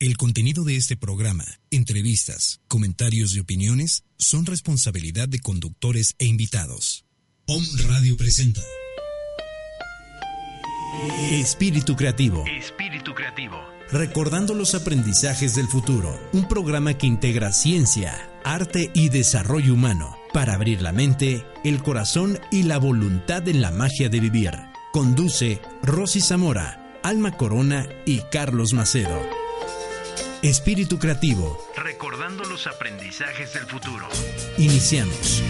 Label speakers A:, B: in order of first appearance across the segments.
A: El contenido de este programa, entrevistas, comentarios y opiniones son responsabilidad de conductores e invitados. POM Radio presenta Espíritu Creativo.
B: Espíritu Creativo.
A: Recordando los aprendizajes del futuro. Un programa que integra ciencia, arte y desarrollo humano para abrir la mente, el corazón y la voluntad en la magia de vivir. Conduce Rosy Zamora, Alma Corona y Carlos Macedo. Espíritu Creativo.
B: Recordando los aprendizajes del futuro.
A: Iniciamos.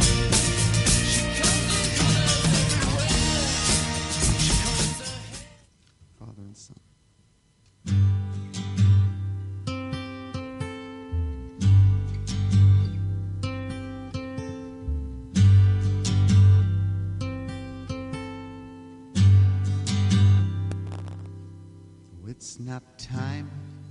C: It's not time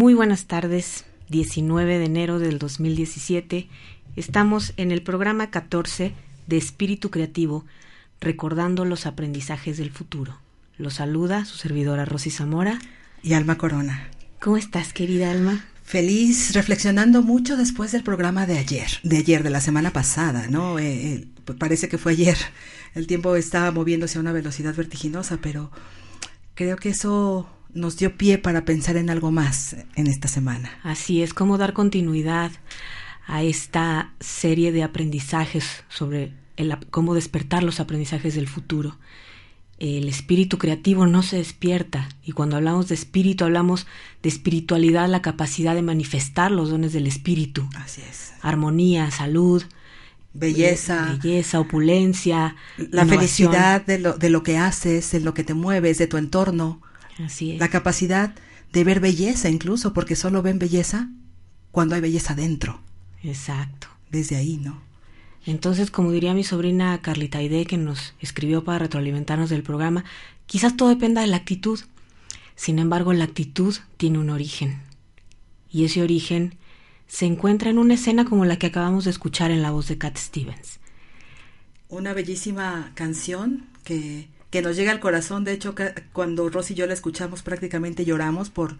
D: Muy buenas tardes, 19 de enero del 2017. Estamos en el programa 14 de Espíritu Creativo, recordando los aprendizajes del futuro. Los saluda su servidora Rosy Zamora.
E: y Alma Corona.
D: ¿Cómo estás, querida Alma?
E: Feliz, reflexionando mucho después del programa de ayer, de ayer, de la semana pasada, ¿no? Eh, eh, pues parece que fue ayer. El tiempo estaba moviéndose a una velocidad vertiginosa, pero creo que eso nos dio pie para pensar en algo más en esta semana.
D: Así es, cómo dar continuidad a esta serie de aprendizajes sobre el, cómo despertar los aprendizajes del futuro. El espíritu creativo no se despierta y cuando hablamos de espíritu hablamos de espiritualidad, la capacidad de manifestar los dones del espíritu.
E: Así es.
D: Armonía, salud,
E: Belleza,
D: belleza, opulencia,
E: la
D: innovación.
E: felicidad de lo, de lo que haces, de lo que te mueves, de tu entorno,
D: Así es.
E: la capacidad de ver belleza incluso, porque solo ven belleza cuando hay belleza dentro,
D: Exacto.
E: desde ahí, ¿no?
D: Entonces, como diría mi sobrina Carlita Aide, que nos escribió para retroalimentarnos del programa, quizás todo dependa de la actitud. Sin embargo, la actitud tiene un origen. Y ese origen se encuentra en una escena como la que acabamos de escuchar en la voz de Cat Stevens.
E: Una bellísima canción que, que nos llega al corazón. De hecho, cuando Rosy y yo la escuchamos, prácticamente lloramos por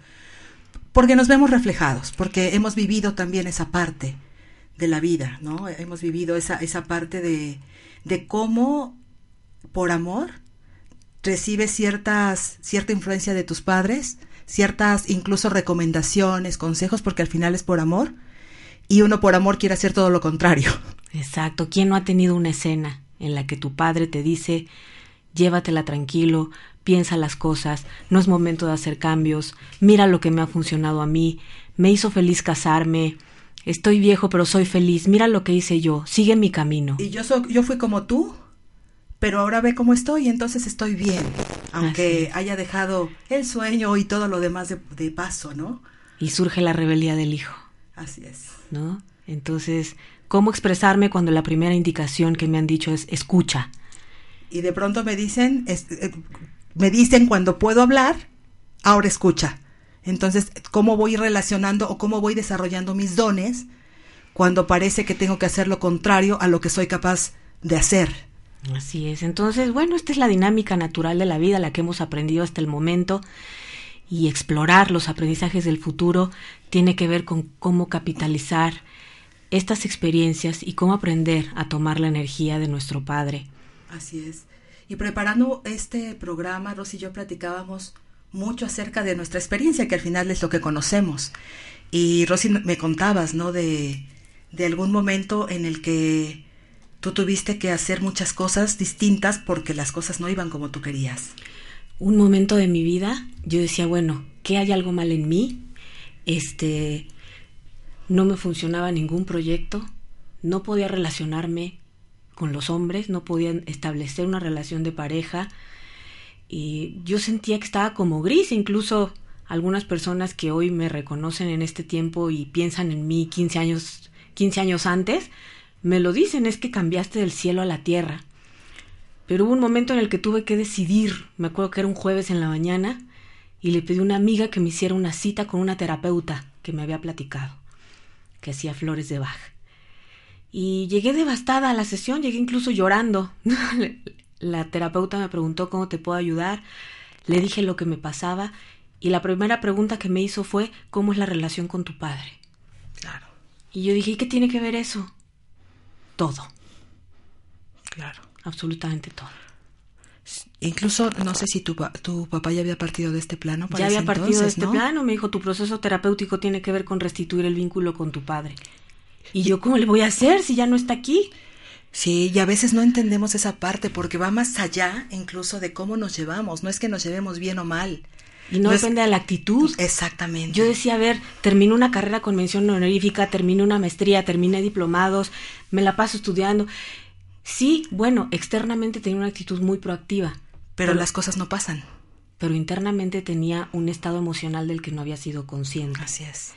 E: porque nos vemos reflejados, porque hemos vivido también esa parte de la vida, ¿no? Hemos vivido esa, esa parte de, de cómo, por amor, recibes ciertas, cierta influencia de tus padres, ciertas incluso recomendaciones, consejos, porque al final es por amor, y uno por amor quiere hacer todo lo contrario.
D: Exacto. ¿Quién no ha tenido una escena en la que tu padre te dice, llévatela tranquilo, piensa las cosas, no es momento de hacer cambios, mira lo que me ha funcionado a mí, me hizo feliz casarme, estoy viejo pero soy feliz, mira lo que hice yo, sigue mi camino.
E: Y yo, so- yo fui como tú, pero ahora ve cómo estoy, entonces estoy bien, aunque haya dejado el sueño y todo lo demás de, de paso, ¿no?
D: Y surge la rebeldía del hijo,
E: Así es.
D: ¿no? Entonces, ¿cómo expresarme cuando la primera indicación que me han dicho es escucha?
E: Y de pronto me dicen, eh, me dicen cuando puedo hablar, ahora escucha. Entonces, ¿cómo voy relacionando o cómo voy desarrollando mis dones cuando parece que tengo que hacer lo contrario a lo que soy capaz de hacer?
D: Así es. Entonces, bueno, esta es la dinámica natural de la vida, la que hemos aprendido hasta el momento. Y explorar los aprendizajes del futuro tiene que ver con cómo capitalizar estas experiencias y cómo aprender a tomar la energía de nuestro Padre.
E: Así es. Y preparando este programa, Rosy y yo platicábamos mucho acerca de nuestra experiencia, que al final es lo que conocemos. Y Rosy, me contabas, ¿no? De, de algún momento en el que tú tuviste que hacer muchas cosas distintas porque las cosas no iban como tú querías.
D: Un momento de mi vida, yo decía, bueno, ¿qué hay algo mal en mí? Este, no me funcionaba ningún proyecto, no podía relacionarme con los hombres, no podía establecer una relación de pareja y yo sentía que estaba como gris, incluso algunas personas que hoy me reconocen en este tiempo y piensan en mí 15 años, 15 años antes, me lo dicen, es que cambiaste del cielo a la tierra. Pero hubo un momento en el que tuve que decidir, me acuerdo que era un jueves en la mañana, y le pedí a una amiga que me hiciera una cita con una terapeuta que me había platicado, que hacía flores de Bach. Y llegué devastada a la sesión, llegué incluso llorando. la terapeuta me preguntó cómo te puedo ayudar, le dije lo que me pasaba, y la primera pregunta que me hizo fue ¿cómo es la relación con tu padre?
E: Claro,
D: Y yo dije, ¿y qué tiene que ver eso? Todo,
E: claro.
D: absolutamente todo.
E: Incluso, no sé si tu, tu papá ya había partido de este plano. para
D: Ya había partido de
E: entonces,
D: este
E: ¿no?
D: plano, me dijo, tu proceso terapéutico tiene que ver con restituir el vínculo con tu padre. Y yo, ¿cómo le voy a hacer si ya no está aquí?
E: Sí, y a veces no entendemos esa parte porque va más allá incluso de cómo nos llevamos. No es que nos llevemos bien o mal.
D: Y no, depende de la actitud.
E: Exactamente.
D: Yo decía, a ver, termino una carrera con mención honorífica, termino una maestría, terminé diplomados, me la paso estudiando. Sí, bueno, externamente tenía una actitud muy proactiva,
E: Pero las cosas no pasan.
D: pero internamente tenía un estado emocional del que no había sido consciente.
E: Así es.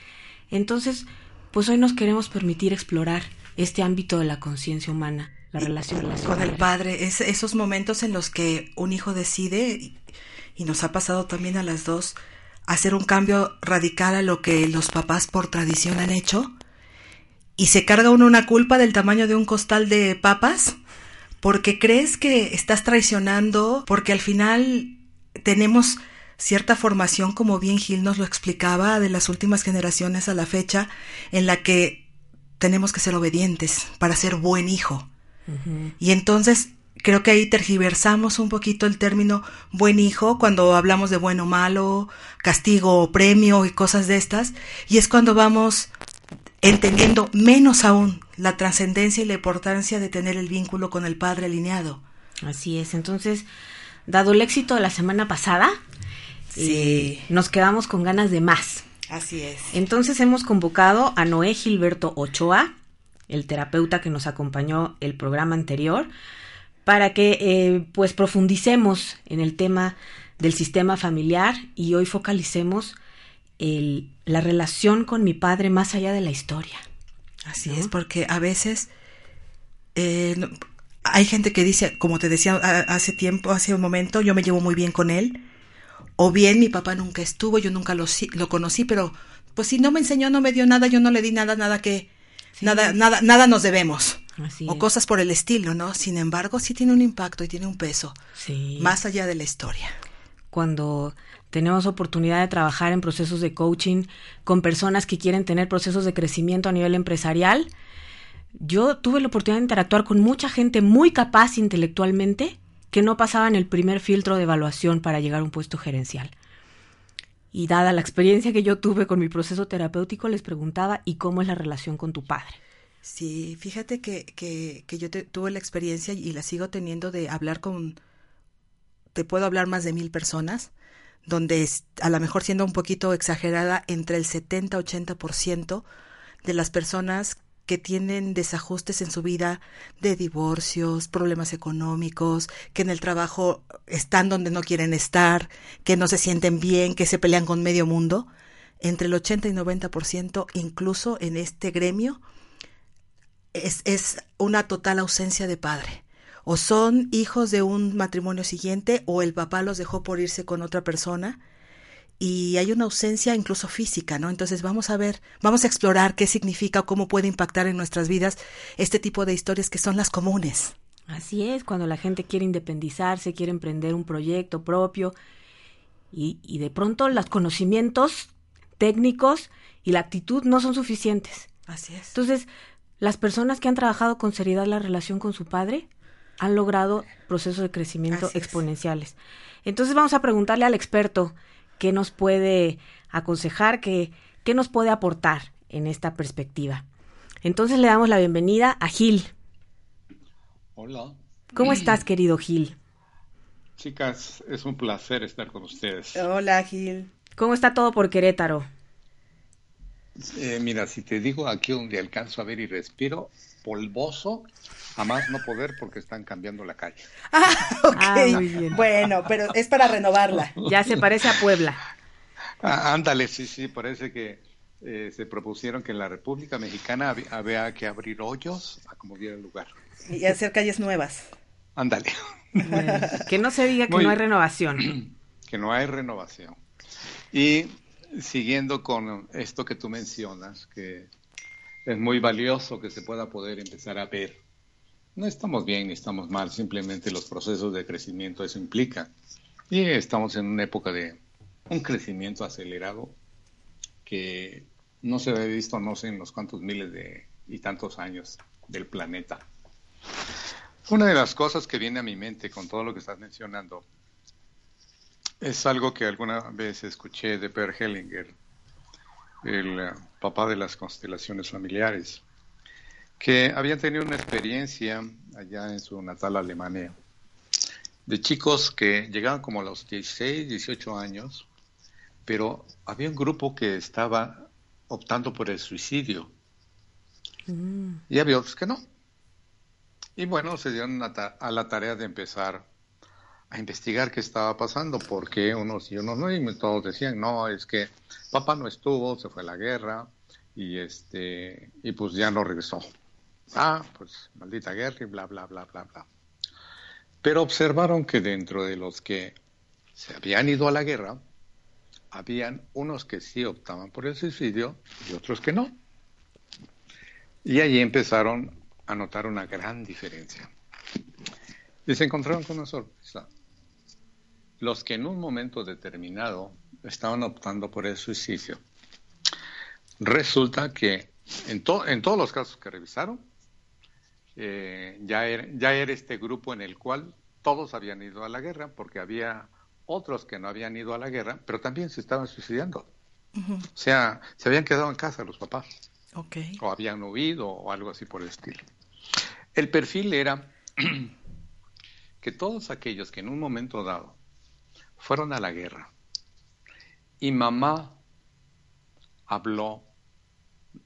D: Entonces, pues hoy nos queremos permitir explorar este ámbito de la conciencia humana, la relación
E: Con el padre, es, esos momentos en los que un hijo decide, y, y nos ha pasado también a las dos, hacer un cambio radical a lo que los papás por tradición han hecho, y se carga uno una culpa del tamaño de un costal de papas, porque crees que estás traicionando, porque al final tenemos cierta formación, como bien Gil nos lo explicaba, de las últimas generaciones a la fecha, en la que tenemos que ser obedientes para ser buen hijo. Y entonces creo que ahí tergiversamos un poquito el término buen hijo cuando hablamos de bueno o malo, castigo o premio y cosas de estas. Y es cuando vamos entendiendo menos aún la trascendencia y la importancia de tener el vínculo con el Padre alineado.
D: Así es. Entonces, dado el éxito de la semana pasada,
E: Sí.
D: eh, nos quedamos con ganas de más.
E: Así es.
D: Entonces hemos convocado a Noé Gilberto Ochoa, el terapeuta que nos acompañó el programa anterior, para que eh, pues profundicemos en el tema del sistema familiar y hoy focalicemos el- la relación con mi padre más allá de la historia.
E: Así
D: ¿no?
E: es, porque a veces eh, hay gente que dice, como te decía hace tiempo, hace un momento, yo me llevo muy bien con él, o bien mi papá nunca estuvo, yo nunca lo, lo conocí, pero pues si no me enseñó, no me dio nada, yo no le di nada, nada que,
D: Sí.
E: nada, nada, nada nos debemos.
D: Así
E: o
D: es.
E: cosas por el estilo, ¿no? Sin embargo, sí tiene un impacto y tiene un peso,
D: Sí.
E: más allá de la historia.
D: cuando tenemos oportunidad de trabajar en procesos de coaching con personas que quieren tener procesos de crecimiento a nivel empresarial. Yo tuve la oportunidad de interactuar con mucha gente muy capaz intelectualmente que no pasaban el primer filtro de evaluación para llegar a un puesto gerencial. Y dada la experiencia que yo tuve con mi proceso terapéutico, les preguntaba, ¿y cómo es la relación con tu padre?
E: Sí, fíjate que, que, que yo te- tuve la experiencia y la sigo teniendo de hablar con, te puedo hablar más de mil personas, donde es- a lo mejor siendo un poquito exagerada, entre el 70-80% de las personas que tienen desajustes en su vida de divorcios, problemas económicos, que en el trabajo están donde no quieren estar, que no se sienten bien, que se pelean con medio mundo, entre el 80 y 90%, incluso en este gremio, es, es una total ausencia de padre. O son hijos de un matrimonio siguiente o el papá los dejó por irse con otra persona y hay una ausencia incluso física, ¿no? Entonces vamos a ver, vamos a explorar qué significa o cómo puede impactar en nuestras vidas este tipo de historias que son las comunes.
D: Así es, cuando la gente quiere independizarse, quiere emprender un proyecto propio y, y de pronto los conocimientos técnicos y la actitud no son suficientes.
E: Así es.
D: Entonces, las personas que han trabajado con seriedad la relación con su padre han logrado procesos de crecimiento
E: Así es.
D: exponenciales. Entonces vamos a preguntarle al experto qué nos puede aconsejar, qué, qué nos puede aportar en esta perspectiva. Entonces le damos la bienvenida a Gil.
F: Hola.
D: ¿Cómo estás, querido Gil?
F: Chicas, es un placer estar con ustedes.
E: Hola, Gil.
D: ¿Cómo está todo por Querétaro?
F: Eh, mira, si te digo aquí donde alcanzo a ver y respiro, polvoso, a más no poder porque están cambiando la calle.
E: Ah, ok.
D: Ah, muy bien.
E: Bueno, pero es para renovarla.
D: Ya se parece a Puebla.
F: Ah, ándale, sí, sí, parece que eh, se propusieron que en la República Mexicana hab- había que abrir hoyos a como diera lugar.
E: Y hacer calles nuevas.
F: Ándale,
D: Bueno, que no se diga que
F: Muy-
D: no hay renovación.
F: que no hay renovación. Y siguiendo con esto que tú mencionas, que es muy valioso que se pueda poder empezar a ver. No estamos bien ni estamos mal, simplemente los procesos de crecimiento eso implica. Y estamos en una época de un crecimiento acelerado que no se había visto no sé en los cuantos miles de y tantos años del planeta. Una de las cosas que viene a mi mente con todo lo que estás mencionando es algo que alguna vez escuché de Per Hellinger, el eh, papá de las constelaciones familiares, que habían tenido una experiencia allá en su natal Alemania de chicos que llegaban como a los 16, 18 años, pero había un grupo que estaba optando por el suicidio y había otros que no. Y bueno, se dieron a, ta- a la tarea de empezar a investigar qué estaba pasando, porque unos y unos no, y todos decían, no, es que papá no estuvo, se fue a la guerra, y este, y pues ya no regresó. Ah, pues maldita guerra y bla, bla, bla, bla, bla. Pero observaron que dentro de los que se habían ido a la guerra, habían unos que sí optaban por el suicidio y otros que no. Y allí empezaron a notar una gran diferencia. Y se encontraron con una sorpresa. Los que en un momento determinado estaban optando por el suicidio, resulta que en, to- en todos los casos que revisaron, eh, ya, era, ya era este grupo en el cual todos habían ido a la guerra, porque había otros que no habían ido a la guerra, pero también se estaban suicidando. O sea, se habían quedado en casa los papás
E: Ok.
F: o habían huido o algo así por el estilo. El perfil era que todos aquellos que en un momento dado fueron a la guerra y mamá habló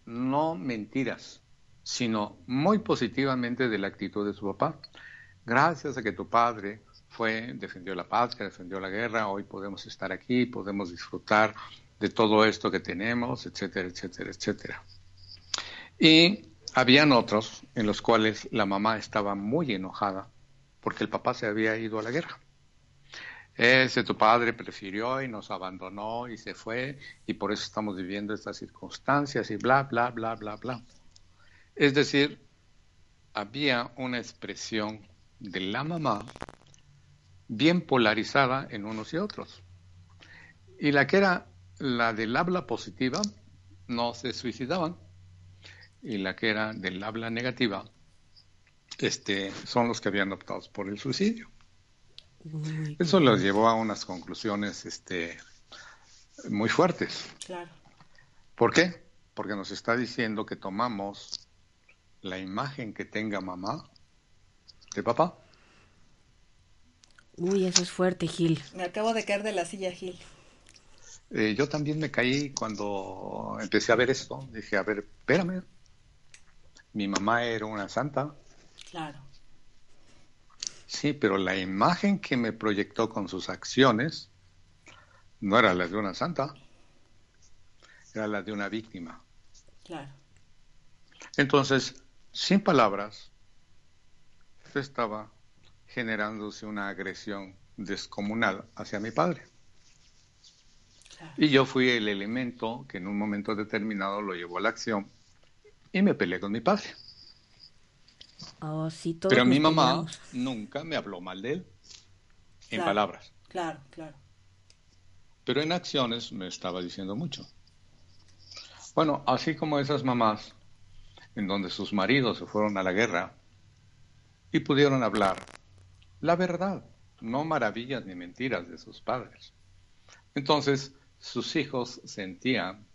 F: no mentiras, sino muy positivamente de la actitud de su papá. Gracias a que tu padre fue, defendió la patria, defendió la guerra, hoy podemos estar aquí, podemos disfrutar de todo esto que tenemos, etcétera, etcétera, etcétera. Y habían otros en los cuales la mamá estaba muy enojada porque el papá se había ido a la guerra. Ese tu padre prefirió y nos abandonó y se fue y por eso estamos viviendo estas circunstancias y bla, bla, bla, bla, bla. Es decir, había una expresión de la mamá bien polarizada en unos y otros. Y la que era la del habla positiva no se suicidaban y la que era del habla negativa este, son los que habían optado por el suicidio. Eso los llevó a unas conclusiones este, muy fuertes.
E: Claro.
F: ¿Por qué? Porque nos está diciendo que tomamos la imagen que tenga mamá de papá.
D: Uy, eso es fuerte, Gil.
E: Me acabo de caer de la silla, Gil.
F: Eh, yo también me caí cuando empecé a ver esto. Dije, a ver, espérame. Mi mamá era una santa.
E: Claro.
F: Sí, pero la imagen que me proyectó con sus acciones no era la de una santa, era la de una víctima.
E: Claro.
F: Entonces, sin palabras, estaba generándose una agresión descomunal hacia mi padre.
E: Claro.
F: Y yo fui el elemento que en un momento determinado lo llevó a la acción y me peleé con mi padre.
D: Oh, sí, todos
F: Pero mi mamá
D: peleamos.
F: nunca me habló mal de él, en
E: Claro.
F: palabras.
E: Claro, claro.
F: Pero en acciones me estaba diciendo mucho. Bueno, así como esas mamás, en donde sus maridos se fueron a la guerra y pudieron hablar la verdad, no maravillas ni mentiras de sus padres. Entonces, sus hijos sentían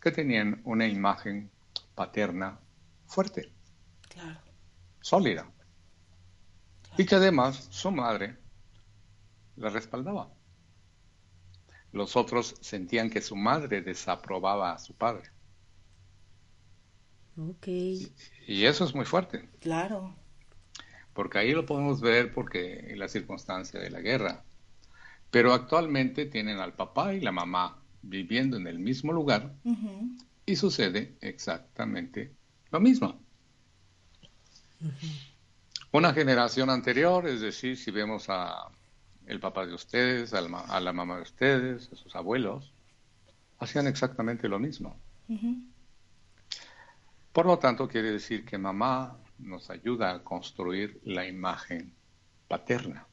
F: que tenían una imagen paterna fuerte,
E: Claro.
F: Sólida, y que además su madre la respaldaba. Los otros sentían que su madre desaprobaba a su padre.
D: Ok.
F: Y eso es muy fuerte,
E: Claro.
F: porque ahí lo podemos ver porque en la circunstancia de la guerra. Pero actualmente tienen al papá y la mamá viviendo en el mismo lugar y sucede exactamente lo mismo. Una generación anterior, es decir, si vemos a el papá de ustedes, a la mamá de ustedes, a sus abuelos, hacían exactamente lo mismo. Por lo tanto, quiere decir que mamá nos ayuda a construir la imagen paterna,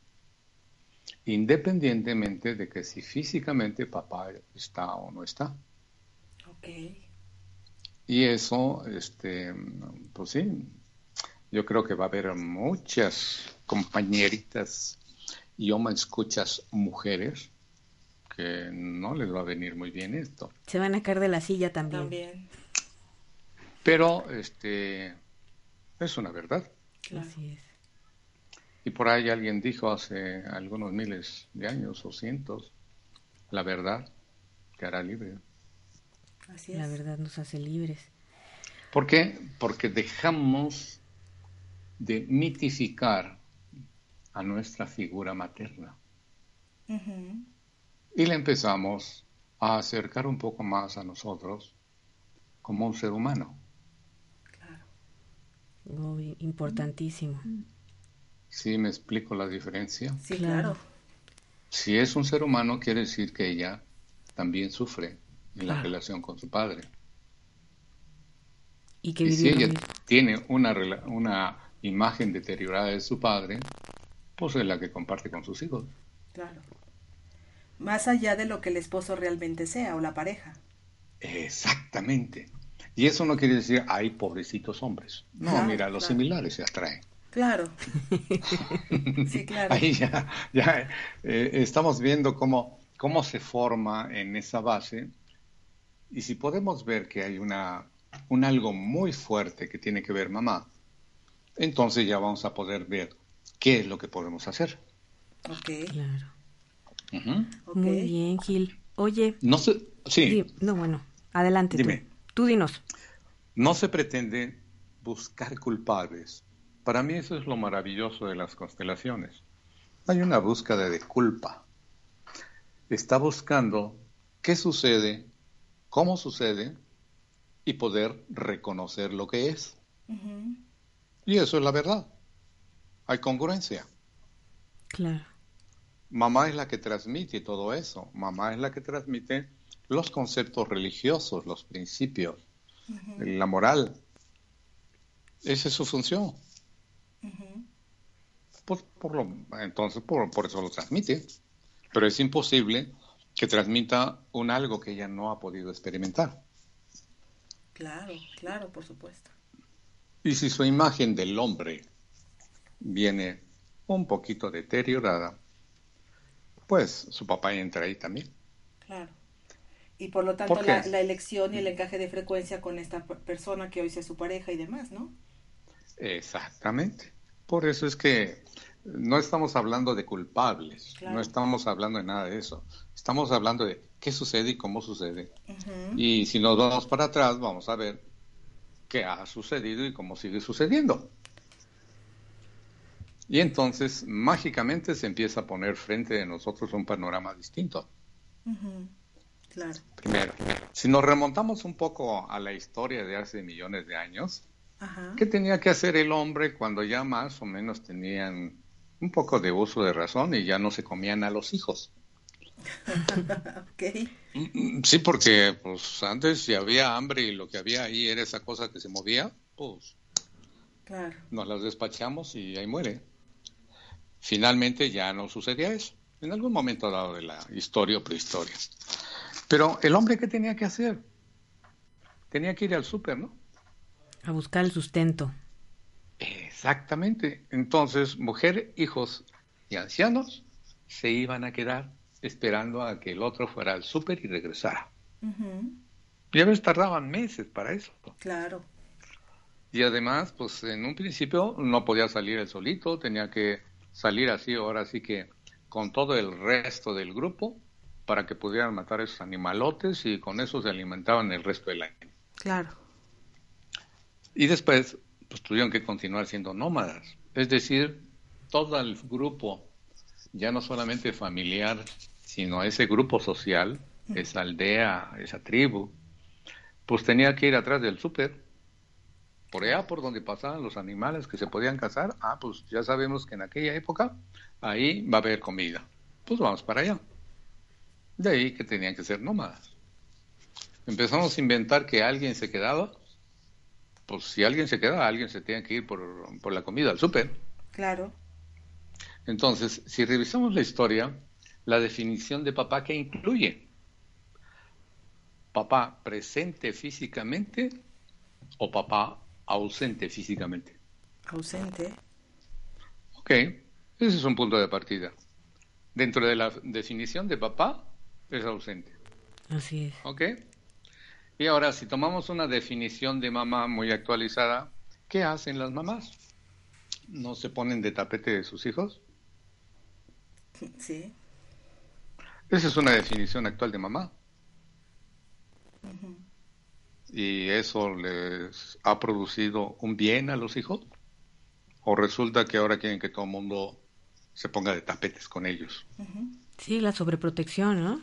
F: independientemente de que si físicamente papá está o no está.
E: Ok.
F: Y eso, este, pues sí, yo creo que va a haber muchas compañeritas y o me escuchas mujeres que no les va a venir muy bien esto.
D: Se van a caer de la silla también.
E: También.
F: Pero este es una verdad.
E: Claro.
D: Así es.
F: Y por ahí alguien dijo hace algunos miles de años o cientos, la verdad te hará libre.
E: Así
D: La
E: es.
D: verdad nos hace libres.
F: ¿Por qué? Porque dejamos de mitificar a nuestra figura materna y le empezamos a acercar un poco más a nosotros como un ser humano.
E: Claro.
D: Oh, importantísimo.
F: ¿Sí me explico la diferencia?
E: Sí,
D: Claro.
F: Si es un ser humano, quiere decir que ella también sufre en la relación con su padre.
D: Y que
F: Y si ella tiene una, rela- una imagen deteriorada de su padre, pues es la que comparte con sus hijos.
E: Claro. Más allá de lo que el esposo realmente sea o la pareja.
F: Exactamente. Y eso no quiere decir, ay, pobrecitos hombres. No,
E: Claro,
F: mira, los
E: claro.
F: similares se atraen.
E: Claro. Sí, claro.
F: Ahí ya, ya eh, estamos viendo cómo, cómo se forma en esa base. Y si podemos ver que hay una, un algo muy fuerte que tiene que ver mamá, entonces ya vamos a poder ver qué es lo que podemos hacer.
E: Ok.
D: Claro. Muy bien, Gil. Oye,
F: No se, sí,
D: di- no, bueno, adelante
F: Dime.
D: tú. Tú dinos.
F: no se pretende buscar culpables. Para mí eso es lo maravilloso de las constelaciones. Hay una búsqueda de culpa. Está buscando qué sucede, cómo sucede y poder reconocer lo que es. Y eso es la verdad. Hay congruencia.
D: Claro.
F: Mamá es la que transmite todo eso. Mamá es la que transmite los conceptos religiosos, los principios, la moral. Esa es su función. Pues, por lo, entonces, por, por eso lo transmite. Pero es imposible que transmita un algo que ella no ha podido experimentar.
E: Claro, claro, por supuesto.
F: Y si su imagen del hombre viene un poquito deteriorada, pues su papá entra ahí también.
E: Claro. Y por lo tanto
F: ¿Por
E: la, la elección y el encaje de frecuencia con esta persona que hoy sea su pareja y demás, ¿no?
F: Exactamente. Por eso es que no estamos hablando de culpables,
E: Claro.
F: no estamos hablando de nada de eso. Estamos hablando de qué sucede y cómo sucede. Y si nos vamos para atrás, vamos a ver qué ha sucedido y cómo sigue sucediendo. Y entonces, mágicamente se empieza a poner frente de nosotros un panorama distinto.
E: Claro.
F: Primero, si nos remontamos un poco a la historia de hace millones de años,
E: Ajá.
F: ¿qué tenía que hacer el hombre cuando ya más o menos tenían un poco de uso de razón y ya no se comían a los hijos?
E: Ok.
F: Mm, Sí, porque pues antes si había hambre y lo que había ahí era esa cosa que se movía, pues
E: Claro.
F: nos las despachamos y ahí muere. Finalmente ya no sucedía eso, en algún momento dado de la historia o prehistoria. Pero el hombre, ¿qué tenía que hacer? Tenía que ir al súper, ¿no?
D: A buscar el sustento.
F: Exactamente. Entonces, mujer, hijos y ancianos se iban a quedar esperando a que el otro fuera al súper y regresara.
E: Ujú.
F: Y a veces tardaban meses para eso.
E: Claro.
F: Y además, pues en un principio no podía salir él solito, tenía que salir así, ahora sí que con todo el resto del grupo para que pudieran matar esos animalotes y con eso se alimentaban el resto del año.
E: Claro.
F: Y después, pues tuvieron que continuar siendo nómadas. Es decir, todo el grupo, ya no solamente familiar, sino ese grupo social, esa aldea, esa tribu, pues tenía que ir atrás del súper. Por allá, por donde pasaban los animales que se podían cazar, ah, pues ya sabemos que en aquella época ahí va a haber comida. Pues vamos para allá. De ahí que tenían que ser nómadas. Empezamos a inventar que alguien se quedaba pues si alguien se queda, alguien se tiene que ir por, por la comida al súper.
E: Claro.
F: Entonces, si revisamos la historia, la definición de papá, ¿qué incluye? ¿Papá presente físicamente o papá ausente físicamente?
E: Ausente.
F: Ok, ese es un punto de partida. Dentro de la definición de papá, es ausente.
D: Así es.
F: ¿Ok? Y ahora, si tomamos una definición de mamá muy actualizada, ¿qué hacen las mamás? ¿No se ponen de tapete de sus hijos?
E: Sí.
F: Esa es una definición actual de mamá. ¿Y eso les ha producido un bien a los hijos? ¿O resulta que ahora quieren que todo el mundo se ponga de tapetes con ellos?
D: Sí, la sobreprotección, ¿no?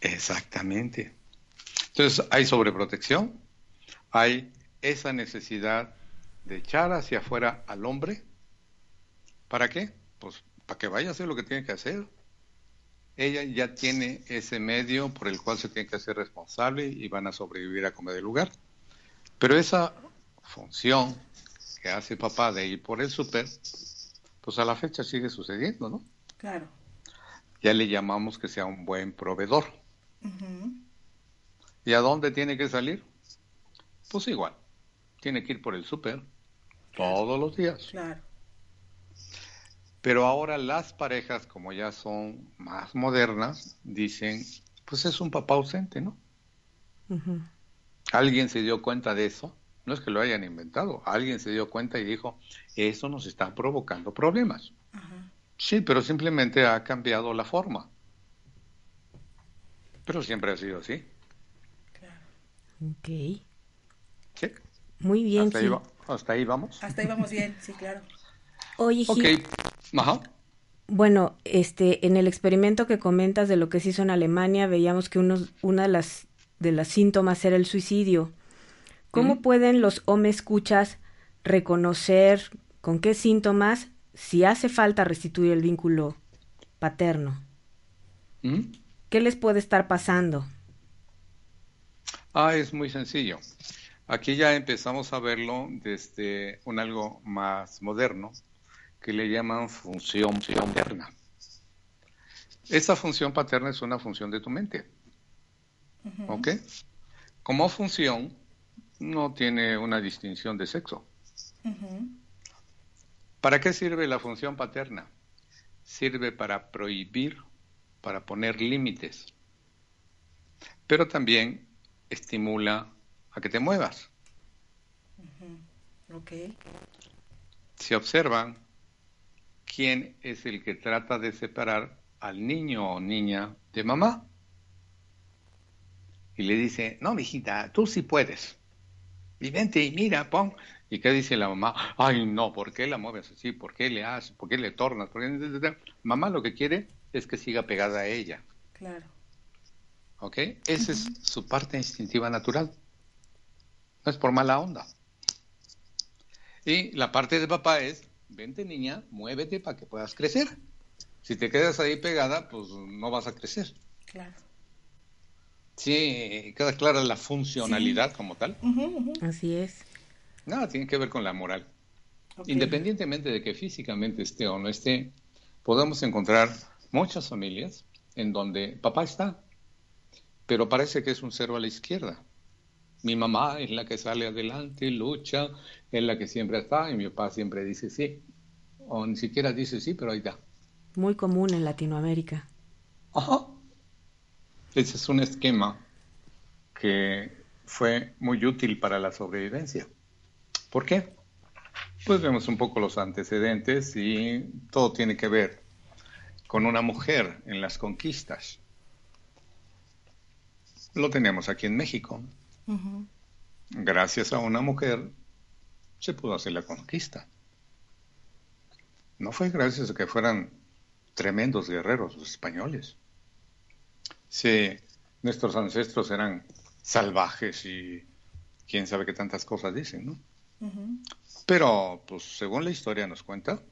F: Exactamente. Entonces hay sobreprotección, hay esa necesidad de echar hacia afuera al hombre. ¿Para qué? Pues para que vaya a hacer lo que tiene que hacer. Ella ya tiene ese medio por el cual se tiene que hacer responsable y van a sobrevivir a comer del lugar. Pero esa función que hace papá de ir por el súper, pues a la fecha sigue sucediendo, ¿no?
E: Claro.
F: Ya le llamamos que sea un buen proveedor. ¿Y a dónde tiene que salir? Pues igual, tiene que ir por el súper todos los días.
E: Claro.
F: Pero ahora las parejas, como ya son más modernas, dicen, pues es un papá ausente, ¿no? Alguien se dio cuenta de eso, no es que lo hayan inventado, alguien se dio cuenta y dijo, eso nos está provocando problemas. Sí, pero simplemente ha cambiado la forma. Pero siempre ha sido así.
D: Ok.
F: ¿Sí?
D: Muy bien,
F: Hasta, ahí,
D: Gil.
F: va- hasta ahí vamos.
E: Hasta ahí vamos bien, sí, claro.
D: Oye. Gil,
F: Ajá.
D: bueno, este, en el experimento que comentas de lo que se hizo en Alemania, veíamos que unos, una de las, de las síntomas era el suicidio. ¿Cómo pueden los hombres escuchas reconocer con qué síntomas, si hace falta restituir el vínculo paterno?
F: ¿Mm?
D: ¿Qué les puede estar pasando?
F: Ah, es muy sencillo. Aquí ya empezamos a verlo desde un algo más moderno que le llaman función paterna. Esa función paterna es una función de tu mente. ¿Ok? Como función no tiene una distinción de sexo. ¿Para qué sirve la función paterna? Sirve para prohibir, para poner límites. pero también estimula a que te muevas.
E: Ok.
F: Si observan, ¿quién es el que trata de separar al niño o niña de mamá? Y le dice, no, mijita, tú sí puedes. Y vente y mira, pon. ¿Y qué dice la mamá? Ay, no, ¿por qué la mueves así? ¿Por qué le haces? ¿Por qué le tornas? ¿Por qué? Mamá lo que quiere es que siga pegada a ella.
E: Claro.
F: ¿Ok? Esa es su parte instintiva natural. No es por mala onda. Y la parte de papá es, vente niña, muévete para que puedas crecer. Si te quedas ahí pegada, pues no vas a crecer.
E: Claro.
F: Sí, queda clara la funcionalidad como tal.
D: Así es.
F: Nada tiene que ver con la moral. Independientemente de que físicamente esté o no esté, podemos encontrar muchas familias en donde papá está, pero parece que es un cero a la izquierda. Mi mamá es la que sale adelante, lucha, es la que siempre está, y mi papá siempre dice sí, o ni siquiera dice sí, pero ahí está.
D: Muy común en Latinoamérica.
F: Ajá. Ese es un esquema que fue muy útil para la sobrevivencia. ¿Por qué? Pues vemos un poco los antecedentes y todo tiene que ver con una mujer en las conquistas. Lo tenemos aquí en México. Gracias a una mujer se pudo hacer la conquista. No fue gracias a que fueran tremendos guerreros los españoles. Sí, nuestros ancestros eran salvajes y quién sabe qué tantas cosas dicen, ¿no? Pero, pues según la historia nos cuenta,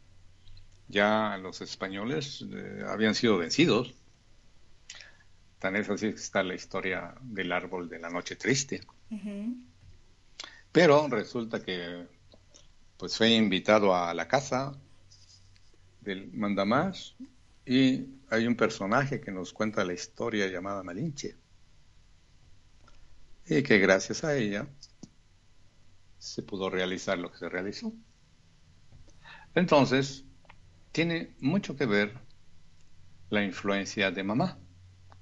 F: ya los españoles eh, habían sido vencidos. Tan es así que está la historia del árbol de la noche triste. Pero resulta que pues fue invitado a la casa del mandamás y hay un personaje que nos cuenta la historia llamada Malinche. Y que gracias a ella se pudo realizar lo que se realizó. Entonces, tiene mucho que ver la influencia de mamá,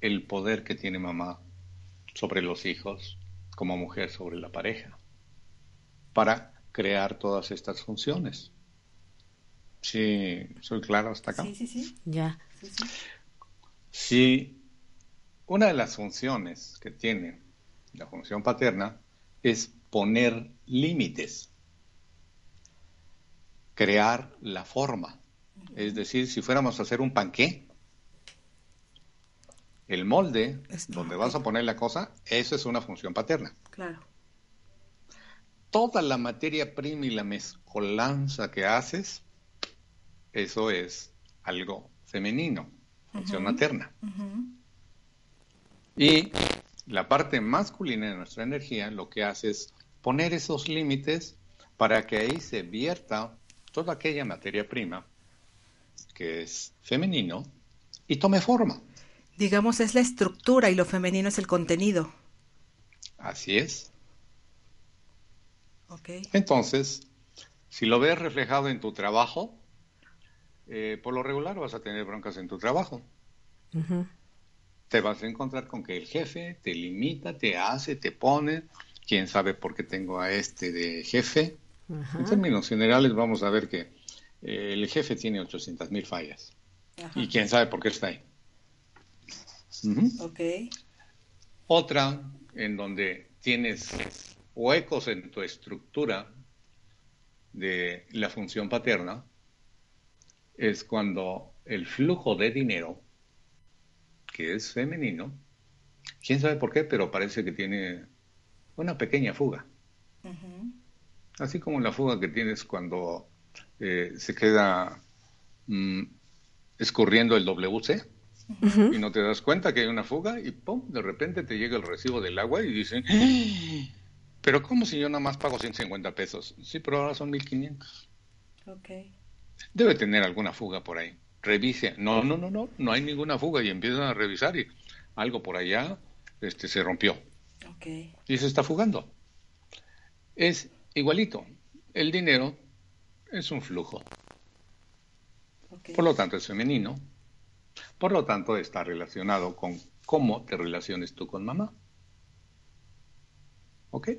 F: el poder que tiene mamá sobre los hijos, como mujer sobre la pareja, para crear todas estas funciones. Sí, soy claro hasta acá.
E: Sí, sí, sí.
D: Ya.
E: sí, sí.
F: Si una de las funciones que tiene la función paterna es poner límites, crear la forma. Es decir, si fuéramos a hacer un panqué, el molde
E: Esto,
F: donde vas a poner la cosa, eso es una función paterna.
E: Claro.
F: Toda la materia prima y la mezcolanza que haces, eso es algo femenino, función materna. Y la parte masculina de nuestra energía lo que hace es poner esos límites para que ahí se vierta toda aquella materia prima que es femenino y tome forma.
E: Digamos, es la estructura y lo femenino es el contenido.
F: Así es. Entonces, si lo ves reflejado en tu trabajo, eh, por lo regular vas a tener broncas en tu trabajo. Te vas a encontrar con que el jefe te limita, te hace, te pone. Quién sabe por qué tengo a este de jefe. En términos generales, vamos a ver que eh, el jefe tiene 800 mil fallas. Y quién sabe por qué está ahí. Otra en donde tienes huecos en tu estructura de la función paterna es cuando el flujo de dinero, que es femenino, quién sabe por qué, pero parece que tiene una pequeña fuga. Así como la fuga que tienes cuando eh, se queda mm, escurriendo el WC y no te das cuenta que hay una fuga y ¡pum! de repente te llega el recibo del agua y dicen, "¡Ah! Pero ¿cómo si yo nada más pago 150 pesos? Sí, pero ahora son 1500.
E: Ok.
F: Debe tener alguna fuga por ahí. Revise. No, no, no, no, no hay ninguna fuga y empiezan a revisar y algo por allá este, se rompió
E: Ok.
F: y se está fugando. Es igualito. El dinero es un flujo.
E: Ok.
F: Por lo tanto, es femenino. Por lo tanto, está relacionado con cómo te relaciones tú con mamá. ¿Ok?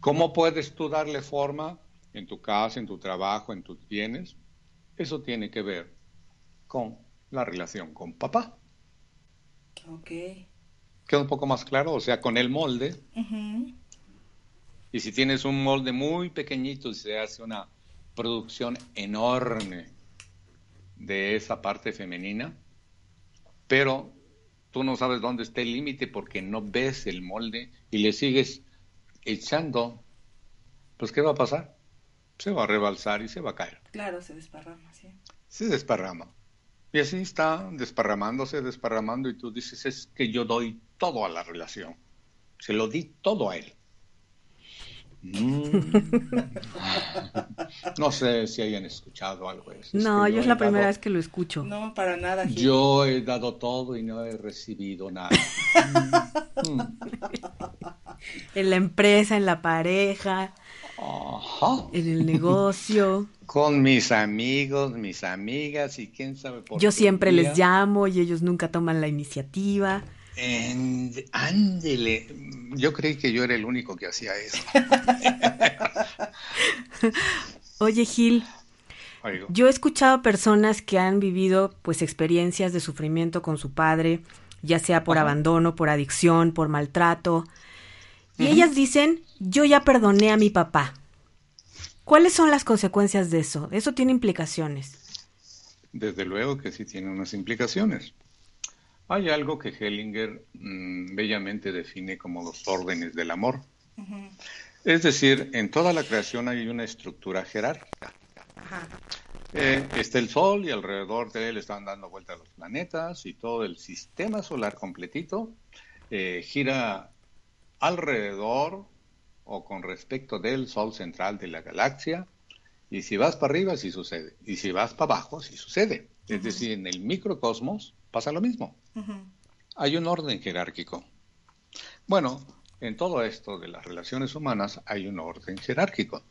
F: ¿Cómo puedes tú darle forma en tu casa, en tu trabajo, en tus bienes? Eso tiene que ver con la relación con papá.
E: Ok.
F: Queda un poco más claro, o sea, con el molde. Y si tienes un molde muy pequeñito y se hace una producción enorme de esa parte femenina, pero tú no sabes dónde está el límite porque no ves el molde y le sigues echando, pues ¿qué va a pasar? Se va a rebalsar y se va a caer.
E: Claro, se desparrama, sí.
F: Se desparrama. Y así está desparramándose, desparramando y tú dices, es que yo doy todo a la relación. Se lo di todo a él. Mm. No sé si hayan escuchado algo de eso. Es
D: No,
F: que
D: yo es
F: he
D: la primera
F: dado-
D: vez que lo escucho.
E: No, para nada. Gil.
F: Yo he dado todo y no he recibido nada.
D: En la empresa, en la pareja,
F: Ajá.
D: en el negocio.
F: Con mis amigos, mis amigas y quién sabe por
D: Yo
F: qué
D: siempre
F: día.
D: les llamo y ellos nunca toman la iniciativa.
F: En- Ándele. Yo creí que yo era el único que hacía eso.
D: Oye, Gil,
F: Oigo.
D: yo he escuchado a personas que han vivido pues experiencias de sufrimiento con su padre, ya sea por
F: Ajá.
D: abandono, por adicción, por maltrato. Y ellas dicen, yo ya perdoné a mi papá. ¿Cuáles son las consecuencias de eso? Eso tiene implicaciones.
F: Desde luego que sí tiene unas implicaciones. Hay algo que Hellinger mm, bellamente define como los órdenes del amor. Es decir, en toda la creación hay una estructura jerárquica.
E: Ajá.
F: Eh, está el Sol y alrededor de él están dando vueltas los planetas y todo el sistema solar completito eh, gira alrededor o con respecto del Sol central de la galaxia. Y si vas para arriba, sí sucede. Y si vas para abajo, sí sucede. Es decir, en el microcosmos pasa lo mismo. Hay un orden jerárquico. Bueno, en todo esto de las relaciones humanas hay un orden jerárquico.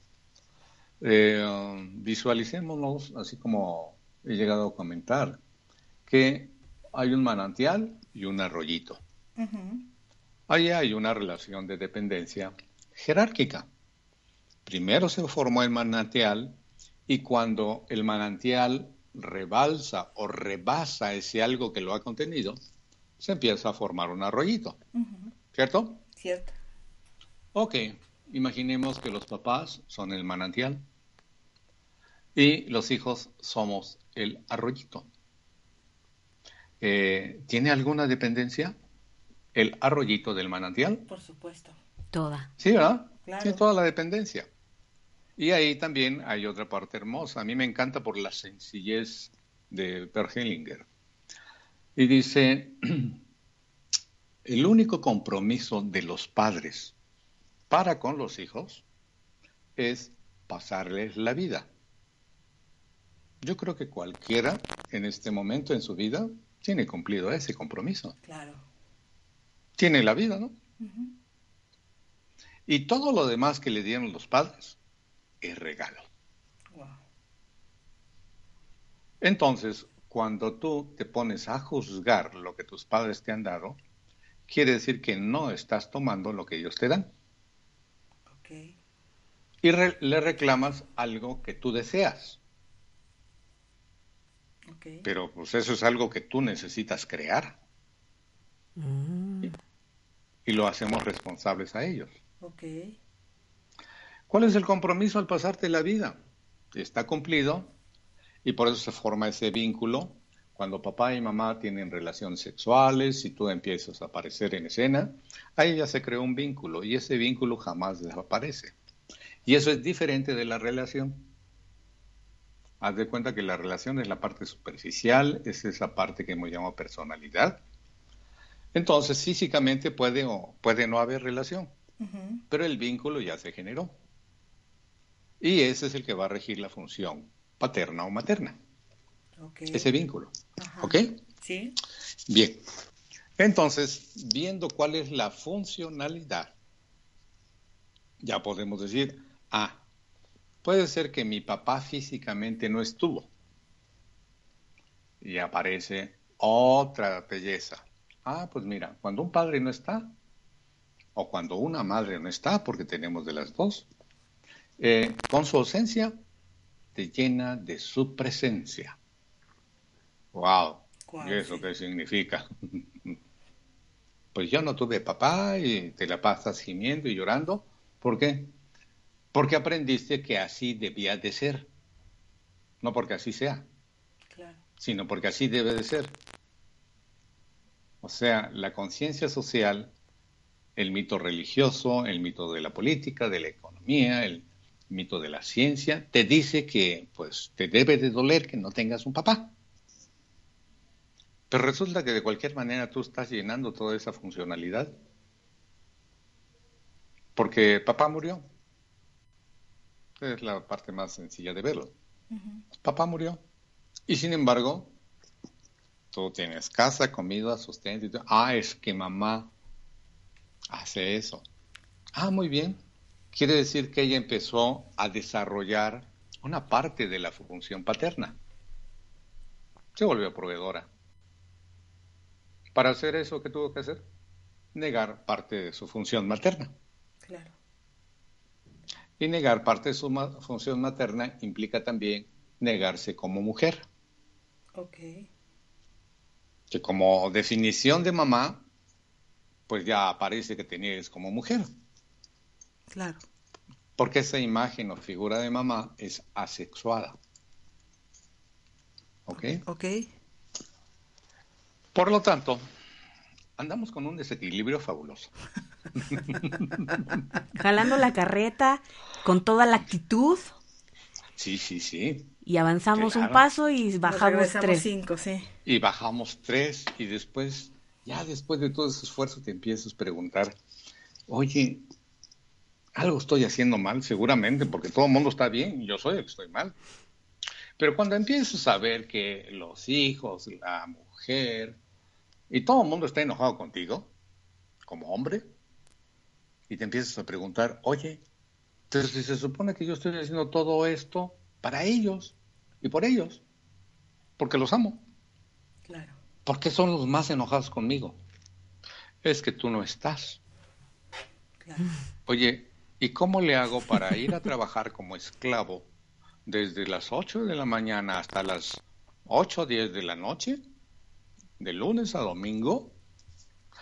F: Eh, visualicémonos, así como he llegado a comentar, que hay un manantial y un arroyito.
E: Ujú.
F: Ahí hay una relación de dependencia jerárquica. Primero se formó el manantial y cuando el manantial rebalsa o rebasa ese algo que lo ha contenido, se empieza a formar un arroyito. ¿Cierto?
E: Cierto.
F: Ok, imaginemos que los papás son el manantial y los hijos somos el arroyito. Eh, ¿Tiene alguna dependencia el arroyito del manantial?
E: Por supuesto.
D: Toda.
F: Sí, ¿verdad?
E: Claro.
F: Tiene toda la dependencia. Y ahí también hay otra parte hermosa. A mí me encanta por la sencillez de Per Hellinger. Y dice, el único compromiso de los padres para con los hijos es pasarles la vida. Yo creo que cualquiera en este momento en su vida tiene cumplido ese compromiso.
E: Claro.
F: Tiene la vida, ¿no? Y todo lo demás que le dieron los padres es regalo.
E: Wow.
F: Entonces, cuando tú te pones a juzgar lo que tus padres te han dado, quiere decir que no estás tomando lo que ellos te dan.
E: Ok.
F: Y re- le reclamas algo que tú deseas.
E: Ok.
F: Pero pues eso es algo que tú necesitas crear. Y lo hacemos responsables a ellos.
E: Ok.
F: ¿Cuál es el compromiso al pasarte la vida? Está cumplido y por eso se forma ese vínculo. Cuando papá y mamá tienen relaciones sexuales y tú empiezas a aparecer en escena, ahí ya se creó un vínculo y ese vínculo jamás desaparece. Y eso es diferente de la relación. Haz de cuenta que la relación es la parte superficial, es esa parte que hemos llamado personalidad. Entonces, físicamente puede o puede no haber relación pero el vínculo ya se generó. Y ese es el que va a regir la función paterna o materna, ese vínculo.
E: Ajá.
F: ¿Ok?
E: Sí.
F: Bien. Entonces, viendo cuál es la funcionalidad, ya podemos decir, ah, puede ser que mi papá físicamente no estuvo. Y aparece otra belleza, Ah, pues mira, cuando un padre no está, o cuando una madre no está, porque tenemos de las dos, eh, con su ausencia te llena de su presencia. ¡Wow! ¿Y eso qué significa? pues yo no tuve papá y te la pasas gimiendo y llorando. ¿Por qué? Porque aprendiste que así debía de ser. No porque así sea, sino porque así debe de ser. O sea, la conciencia social, el mito religioso, el mito de la política, de la economía, el mito de la ciencia, te dice que pues te debe de doler que no tengas un papá. Pero resulta que de cualquier manera tú estás llenando toda esa funcionalidad. Porque papá murió. Es la parte más sencilla de verlo. Papá murió. Y sin embargo, tú tienes casa, comida, sustento. Y Ah, es que mamá hace eso. Ah, muy bien. Quiere decir que ella empezó a desarrollar una parte de la función paterna. Se volvió proveedora. Para hacer eso, ¿qué tuvo que hacer? Negar parte de su función materna.
E: Claro.
F: Y negar parte de su función materna implica también negarse como mujer.
E: Ok.
F: Que como definición de mamá, pues ya aparece que te niegues como mujer.
E: Claro.
F: Porque esa imagen o figura de mamá es asexuada. ¿Ok?
E: Ok.
F: Por lo tanto, andamos con un desequilibrio fabuloso.
D: Jalando la carreta con toda la actitud.
F: Sí, sí, sí.
D: Y avanzamos
F: Claro.
D: un paso y bajamos tres.
E: cinco, sí.
F: Y bajamos tres y después, ya después de todo ese esfuerzo te empiezas a preguntar, oye, algo estoy haciendo mal, seguramente, porque todo el mundo está bien y yo soy el que estoy mal. Pero cuando empiezas a ver que los hijos, la mujer, y todo el mundo está enojado contigo, como hombre, y te empiezas a preguntar, oye, si se supone que yo estoy haciendo todo esto para ellos y por ellos, porque los amo.
E: Claro.
F: ¿Por qué son los más enojados conmigo? Es que tú no estás.
E: Claro.
F: Oye, ¿y cómo le hago para ir a trabajar como esclavo desde las 8 de la mañana hasta las 8 o 10 de la noche? ¿De lunes a domingo?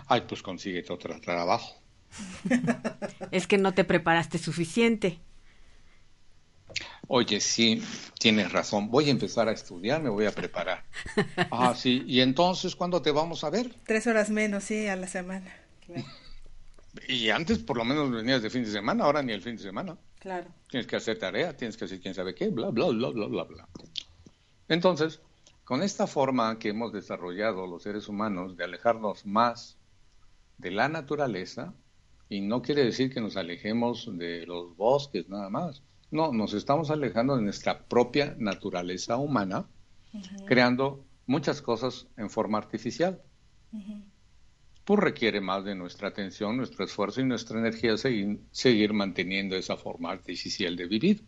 F: Ay, pues consíguete otro trabajo.
D: Es que no te preparaste suficiente.
F: Oye, sí, tienes razón. Voy a empezar a estudiar, me voy a preparar. Ah, sí. ¿Y entonces cuándo te vamos a ver?
E: Tres horas menos, sí, a la semana.
F: Y antes por lo menos venías de fin de semana, ahora ni el fin de semana.
E: Claro.
F: Tienes que hacer tarea, tienes que hacer quién sabe qué, bla, bla, bla, bla, bla, bla. Entonces, con esta forma que hemos desarrollado los seres humanos de alejarnos más de la naturaleza, y no quiere decir que nos alejemos de los bosques nada más, no, nos estamos alejando de nuestra propia naturaleza humana, creando muchas cosas en forma artificial. Pues requiere más de nuestra atención, nuestro esfuerzo y nuestra energía seguir, seguir manteniendo esa forma artificial de vivir.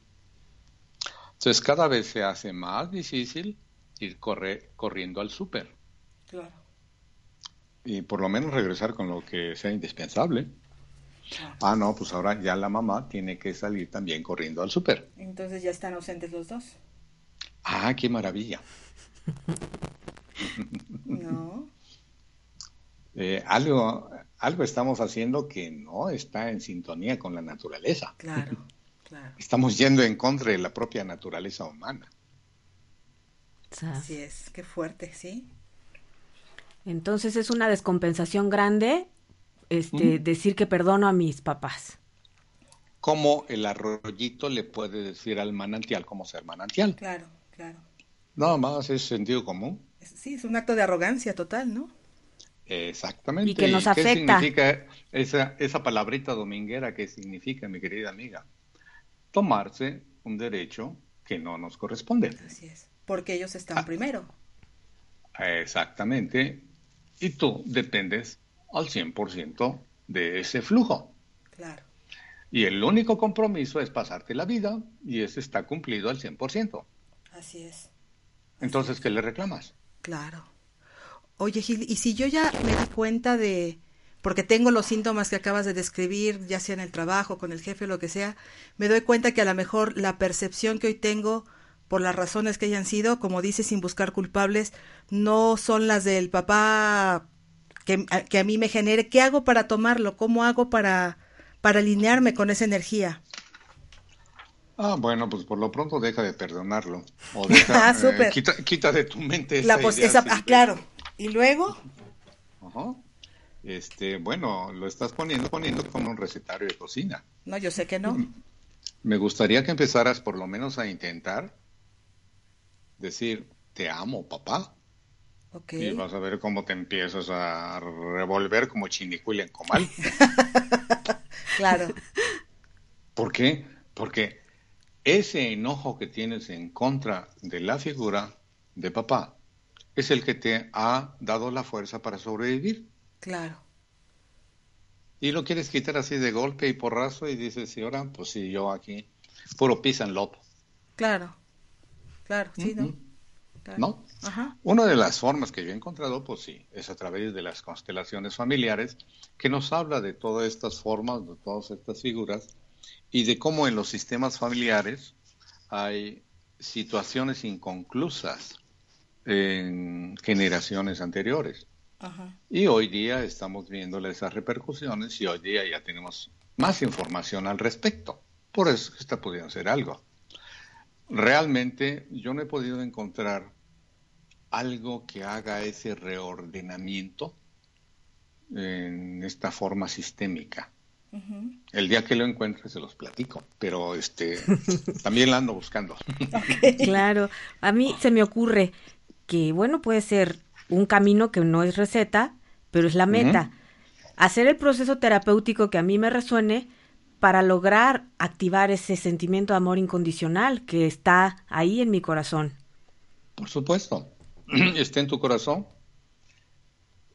F: Entonces cada vez se hace más difícil ir corre- corriendo al súper
E: Claro.
F: y por lo menos regresar con lo que sea indispensable. Ah, no, pues ahora ya la mamá tiene que salir también corriendo al súper.
E: Entonces ya están ausentes los dos.
F: Ah, qué maravilla.
E: No.
F: Eh, algo, algo estamos haciendo que no está en sintonía con la naturaleza.
E: Claro. Claro.
F: Estamos yendo en contra de la propia naturaleza humana.
E: Así es. Qué fuerte, sí.
D: Entonces es una descompensación grande este, decir que perdono a mis papás.
F: Como el arroyito le puede decir al manantial cómo ser manantial.
E: Claro, claro.
F: Nada más es sentido común.
E: Sí, es un acto de arrogancia total, ¿no?
F: Exactamente.
D: Y que nos
F: qué
D: afecta.
F: significa esa, esa palabrita dominguera? ¿Qué significa, mi querida amiga? Tomarse un derecho que no nos corresponde.
E: Así es. Porque ellos están
F: Ah.
E: primero.
F: Exactamente. Y tú dependes al 100% de ese flujo.
E: Claro.
F: Y el único compromiso es pasarte la vida y ese está cumplido al 100%.
E: Así es.
F: Entonces, ¿qué le reclamas?
E: Claro. Oye, Gil, y si yo ya me di cuenta de, porque tengo los síntomas que acabas de describir, ya sea en el trabajo, con el jefe, lo que sea, me doy cuenta que a lo mejor la percepción que hoy tengo, por las razones que hayan sido, como dice, sin buscar culpables, no son las del papá que, que a mí me genere. ¿Qué hago para tomarlo? ¿Cómo hago para, para alinearme con esa energía?
F: Ah, bueno, pues por lo pronto deja de perdonarlo. O deja,
E: Ah, súper.
F: eh, quita, quita de tu mente
E: La
F: esa idea
E: esa- ah, claro. Y luego,
F: Ajá. Este, bueno, lo estás poniendo, poniendo como un recetario de cocina.
E: no, yo sé que no.
F: Me gustaría que empezaras por lo menos a intentar decir, te amo, papá. Y vas a ver cómo te empiezas a revolver como chinicuil en comal.
E: Claro.
F: ¿Por qué? Porque ese enojo que tienes en contra de la figura de papá es el que te ha dado la fuerza para sobrevivir.
E: Claro.
F: Y lo quieres quitar así de golpe y porrazo y dices, y ahora, pues sí, yo aquí, puro pisa en loto.
E: Claro. Claro, sí, ¿no? Claro.
F: ¿No?
E: Ajá.
F: Una de las formas que yo he encontrado, pues sí, es a través de las constelaciones familiares, que nos habla de todas estas formas, de todas estas figuras, y de cómo en los sistemas familiares hay situaciones inconclusas en generaciones anteriores.
E: Ajá.
F: Y hoy día estamos viéndole esas repercusiones y hoy día ya tenemos más información al respecto. Por eso está pudiendo hacer algo. Realmente yo no he podido encontrar algo que haga ese reordenamiento en esta forma sistémica. El día que lo encuentre se los platico, pero este también la ando buscando.
D: Claro, a mí se me ocurre que, bueno, puede ser un camino que no es receta, pero es la meta. Hacer el proceso terapéutico que a mí me resuene para lograr activar ese sentimiento de amor incondicional que está ahí en mi corazón.
F: Por supuesto, está en tu corazón.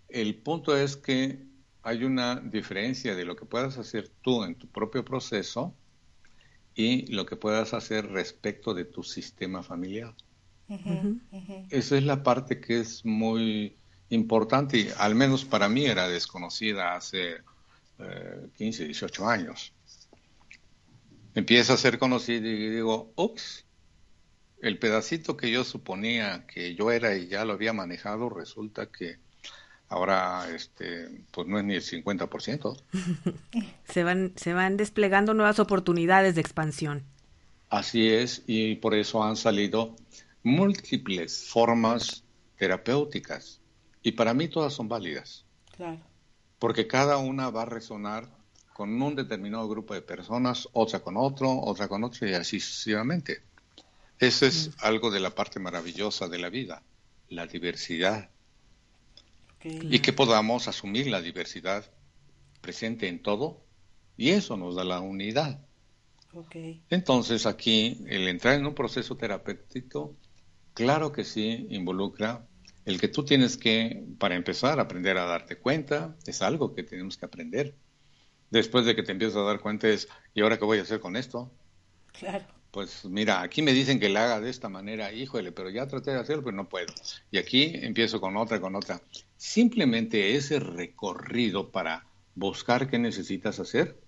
F: El punto es que hay una diferencia de lo que puedas hacer tú en tu propio proceso y lo que puedas hacer respecto de tu sistema familiar. Esa es la parte que es muy importante y al menos para mí era desconocida hace eh, 15, 18 años. Empieza a ser conocida y digo, ups, el pedacito que yo suponía que yo era y ya lo había manejado, resulta que ahora este pues no es ni el 50%.
D: Se van, se van desplegando nuevas oportunidades de expansión.
F: Así es, y por eso han salido múltiples formas terapéuticas. Y para mí todas son válidas,
E: Claro.
F: porque cada una va a resonar con un determinado grupo de personas, otra con otro, otra con otro, y así sucesivamente. Eso es algo de la parte maravillosa de la vida, la diversidad. y que podamos asumir la diversidad presente en todo y eso nos da la unidad. Entonces aquí el entrar en un proceso terapéutico, claro que sí involucra el que tú tienes que, para empezar, aprender a darte cuenta, es algo que tenemos que aprender. Después de que te empiezas a dar cuenta es, ¿y ahora qué voy a hacer con esto?
E: Claro.
F: Pues mira, aquí me dicen que la haga de esta manera, híjole, pero ya traté de hacerlo, pero no puedo. Y aquí empiezo con otra, con otra. Simplemente ese recorrido para buscar qué necesitas hacer,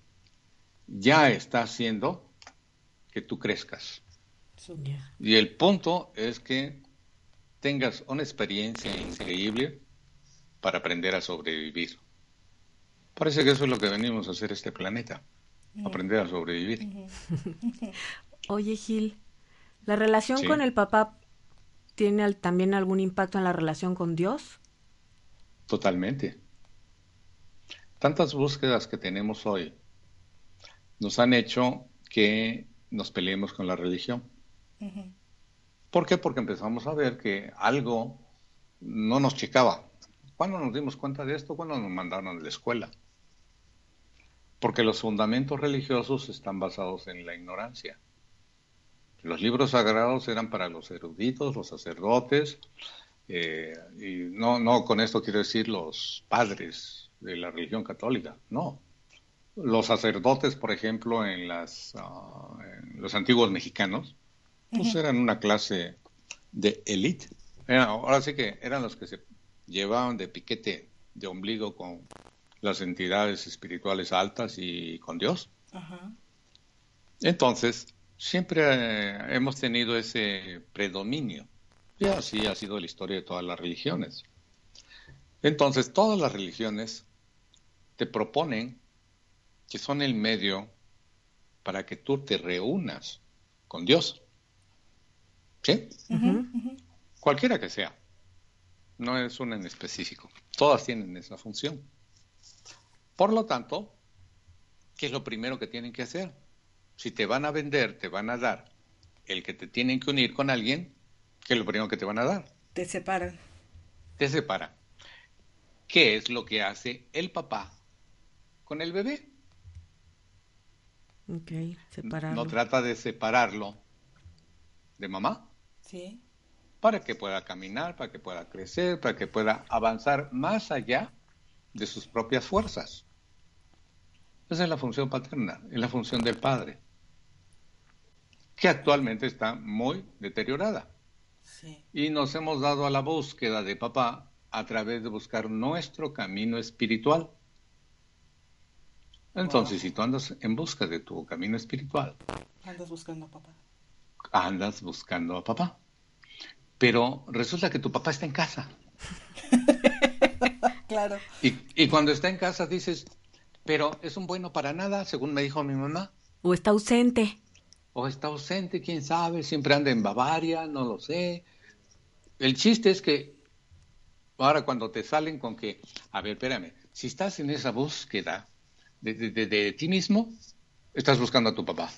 F: ya está haciendo que tú crezcas. Y el punto es que tengas una experiencia increíble para aprender a sobrevivir. Parece que eso es lo que venimos a hacer este planeta, aprender a sobrevivir.
D: Oye, Gil, ¿la relación
F: Sí.
D: con el papá tiene también algún impacto en la relación con Dios?
F: Totalmente. Tantas búsquedas que tenemos hoy nos han hecho que nos peleemos con la religión. ¿Por qué? Porque empezamos a ver que algo no nos checaba. ¿Cuándo nos dimos cuenta de esto? Cuando nos mandaron a la escuela. Porque los fundamentos religiosos están basados en la ignorancia. Los libros sagrados eran para los eruditos, los sacerdotes, eh, y no, no con esto quiero decir los padres de la religión católica, no. Los sacerdotes, por ejemplo, en, las, ah, en los antiguos mexicanos, pues eran una clase de élite. Ahora sí que eran los que se llevaban de piquete de ombligo con las entidades espirituales altas y con Dios.
E: Ajá.
F: Entonces, siempre eh, hemos tenido ese predominio. Y así ha sido la historia de todas las religiones. Entonces, todas las religiones te proponen que son el medio para que tú te reúnas con Dios. ¿Sí? Cualquiera que sea. No es una en específico. Todas tienen esa función. Por lo tanto, ¿qué es lo primero que tienen que hacer? Si te van a vender, te van a dar el que te tienen que unir con alguien, ¿qué es lo primero que te van a dar?
E: Te separan.
F: Te separan. ¿Qué es lo que hace el papá con el bebé?
D: Ok, separarlo.
F: No trata de separarlo de mamá
E: Sí.
F: para que pueda caminar, para que pueda crecer, para que pueda avanzar más allá de sus propias fuerzas. Esa es la función paterna, es la función del padre, que actualmente está muy deteriorada.
E: Sí.
F: Y nos hemos dado a la búsqueda de papá a través de buscar nuestro camino espiritual. Entonces, si tú andas en busca de tu camino espiritual,
E: Andas buscando a papá.
F: Andas buscando a papá. Pero resulta que tu papá está en casa.
E: Claro.
F: Y, y cuando está en casa dices, pero es un bueno para nada, según me dijo mi mamá.
D: O está ausente.
F: O está ausente, quién sabe, siempre anda en Bavaria, no lo sé. El chiste es que ahora cuando te salen con que, a ver, espérame, si estás en esa búsqueda de, de- de- de ti mismo, estás buscando a tu papá.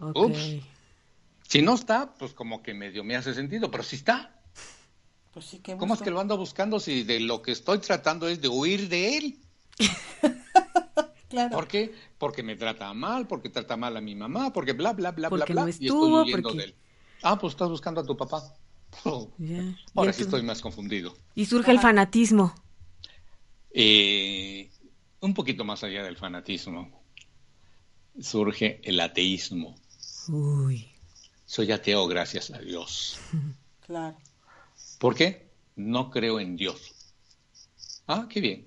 D: Ok.
F: Ups. Si no está, pues como que medio me hace sentido, pero si está,
E: Pues sí, que
F: ¿cómo es que lo ando buscando si de lo que estoy tratando es de huir de él?
E: Claro.
F: ¿Por qué? Porque me trata mal, porque trata mal a mi mamá, porque bla, bla, bla,
D: Porque
F: bla,
D: no
F: bla. y
D: estuvo,
F: estoy huyendo
D: porque-
F: de él. Ah, pues estás buscando a tu papá. Oh. Ahora
D: Y
F: sí estoy más confundido.
D: Y surge el fanatismo.
F: Eh, un poquito más allá del fanatismo, surge el ateísmo.
D: Uy.
F: Soy ateo, gracias a Dios.
E: Claro.
F: ¿Por qué? No creo en Dios. Ah, qué bien.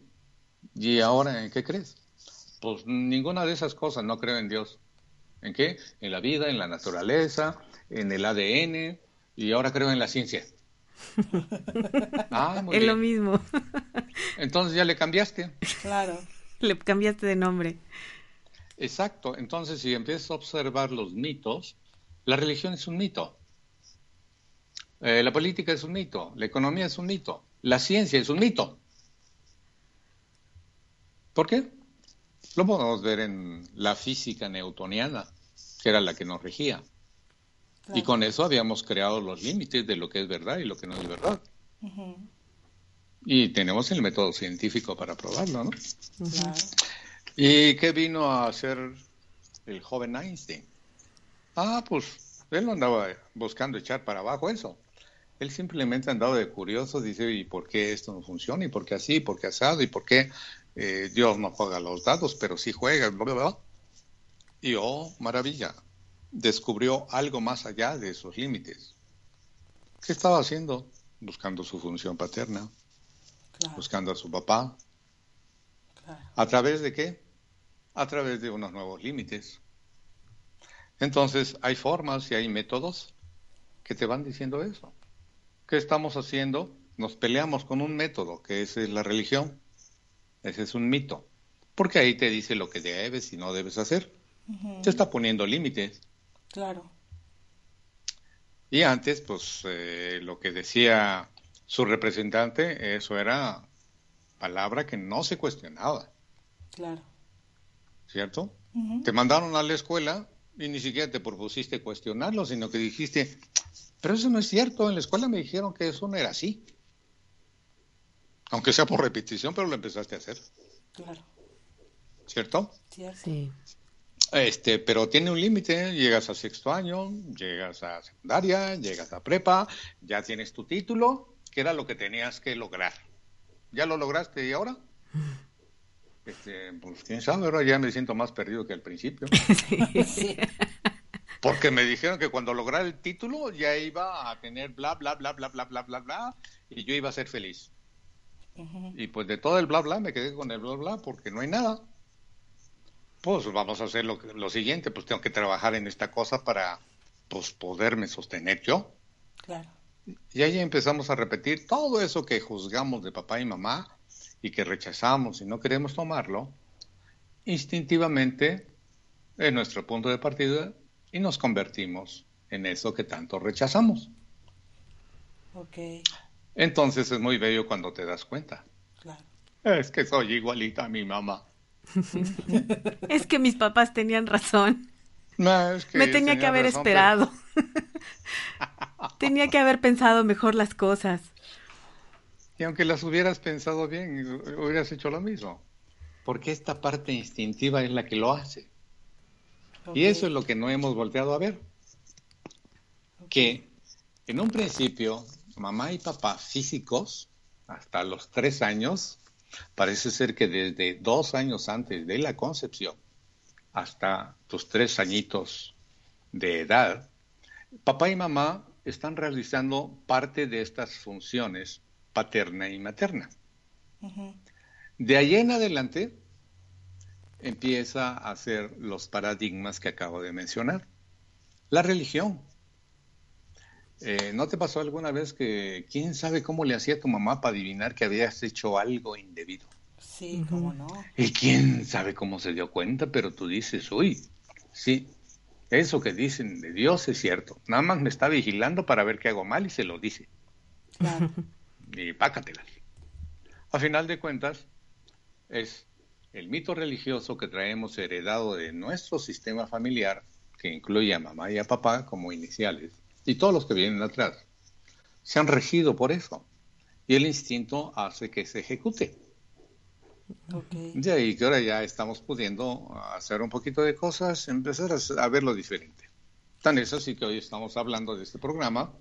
F: ¿Y ahora en qué crees? Pues ninguna de esas cosas, no creo en Dios. ¿En qué? En la vida, en la naturaleza, en el ADN, y ahora creo en la ciencia. Ah, muy
D: es lo
F: bien.
D: mismo.
F: Entonces ya le cambiaste.
E: Claro.
D: Le cambiaste de nombre.
F: Exacto. Entonces, si empiezas a observar los mitos, la religión es un mito. Eh, la política es un mito. La economía es un mito. La ciencia es un mito. ¿Por qué? Lo podemos ver en la física newtoniana, que era la que nos regía. Y con eso habíamos creado los límites de lo que es verdad y lo que no es verdad. Y tenemos el método científico para probarlo, ¿no? ¿Y qué vino a hacer el joven Einstein? Ah, pues él no andaba buscando echar para abajo eso. Él simplemente andaba de curioso, dice, ¿y por qué esto no funciona? ¿Y por qué así? ¿Y por qué asado? ¿Y por qué eh, Dios no juega los dados, pero sí juega? Bla, bla, bla. Y oh, maravilla, descubrió algo más allá de esos límites. ¿Qué estaba haciendo? Buscando su función paterna,
E: Claro.
F: buscando a su papá,
E: Claro.
F: ¿A través de qué? A través de unos nuevos límites. Entonces, hay formas y hay métodos que te van diciendo eso. ¿Qué estamos haciendo? Nos peleamos con un método, que es la religión. Ese es un mito. Porque ahí te dice lo que debes y no debes hacer. Te está poniendo límites.
E: Claro.
F: Y antes, pues, eh, lo que decía su representante, eso era palabra que no se cuestionaba.
E: Claro.
F: ¿cierto? Te mandaron a la escuela y ni siquiera te propusiste cuestionarlo, sino que dijiste, pero eso no es cierto, en la escuela me dijeron que eso no era así. Aunque sea por repetición, pero lo empezaste a hacer,
E: Claro.
F: ¿cierto?
E: Cierto.
D: Sí.
F: Este, pero tiene un límite, llegas a sexto año, llegas a secundaria, llegas a prepa, ya tienes tu título, que era lo que tenías que lograr. ¿Ya lo lograste y ahora? Este, pues quién sabe, ahora ya me siento más perdido que al principio.
E: Sí.
F: Porque me dijeron que cuando lograra el título ya iba a tener bla, bla, bla, bla, bla, bla, bla, bla, y yo iba a ser feliz. Y pues de todo el bla bla me quedé con el bla bla porque no hay nada. Pues vamos a hacer lo, lo siguiente, pues tengo que trabajar en esta cosa para pues poderme sostener yo.
E: Claro.
F: Y ahí empezamos a repetir todo eso que juzgamos de papá y mamá y que rechazamos y no queremos tomarlo, instintivamente es nuestro punto de partida y nos convertimos en eso que tanto rechazamos.
E: Ok,
F: Entonces es muy bello cuando te das cuenta.
E: claro.
F: Es que soy igualita a mi mamá.
D: Es que mis papás tenían razón.
F: No, es que
D: Me tenía que haber
F: razón,
D: esperado. tenía que haber pensado mejor las cosas.
F: Y aunque las hubieras pensado bien, hubieras hecho lo mismo. Porque esta parte instintiva es la que lo hace. Y eso es lo que no hemos volteado a ver. Que en un principio, mamá y papá físicos, hasta los tres años, parece ser que desde dos años antes de la concepción hasta tus tres añitos de edad, papá y mamá están realizando parte de estas funciones paterna y materna. De ahí en adelante empieza a hacer los paradigmas que acabo de mencionar. La religión. Eh, ¿No te pasó alguna vez que quién sabe cómo le hacía tu mamá para adivinar que habías hecho algo indebido?
E: Sí, cómo no.
F: Y quién sabe cómo se dio cuenta, pero tú dices, uy, sí, eso que dicen de Dios es cierto. Nada más me está vigilando para ver qué hago mal y se lo dice.
E: Claro.
F: Y pácatelas. A final de cuentas, es el mito religioso que traemos heredado de nuestro sistema familiar, que incluye a mamá y a papá como iniciales, y todos los que vienen atrás, se han regido por eso. Y el instinto hace que se ejecute.
E: Ok.
F: De ahí que ahora ya estamos pudiendo hacer un poquito de cosas, empezar a, a verlo diferente. Tan es así que hoy estamos hablando de este programa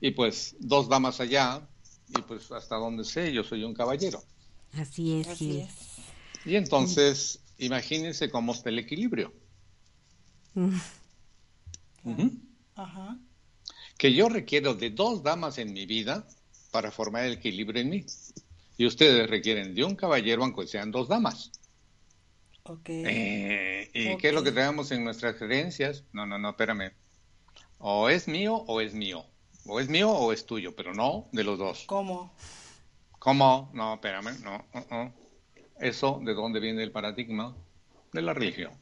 F: y pues dos damas allá y pues hasta donde sé yo soy un caballero.
D: Así es,
E: Así es.
F: Y entonces imagínense cómo está el equilibrio. Ujú.
E: Ajá.
F: Que yo requiero de dos damas en mi vida para formar el equilibrio en mí. Y ustedes requieren de un caballero aunque sean dos damas.
E: Ok.
F: Eh, ¿Y qué es lo que
E: Ok.
F: traemos en nuestras creencias? No, no, no, espérame. O es mío o es mío. O es mío o es tuyo, pero no de los dos.
E: ¿Cómo?
F: ¿Cómo? No, espérame, no. uh, uh. Eso, ¿de dónde viene el paradigma? De la religión.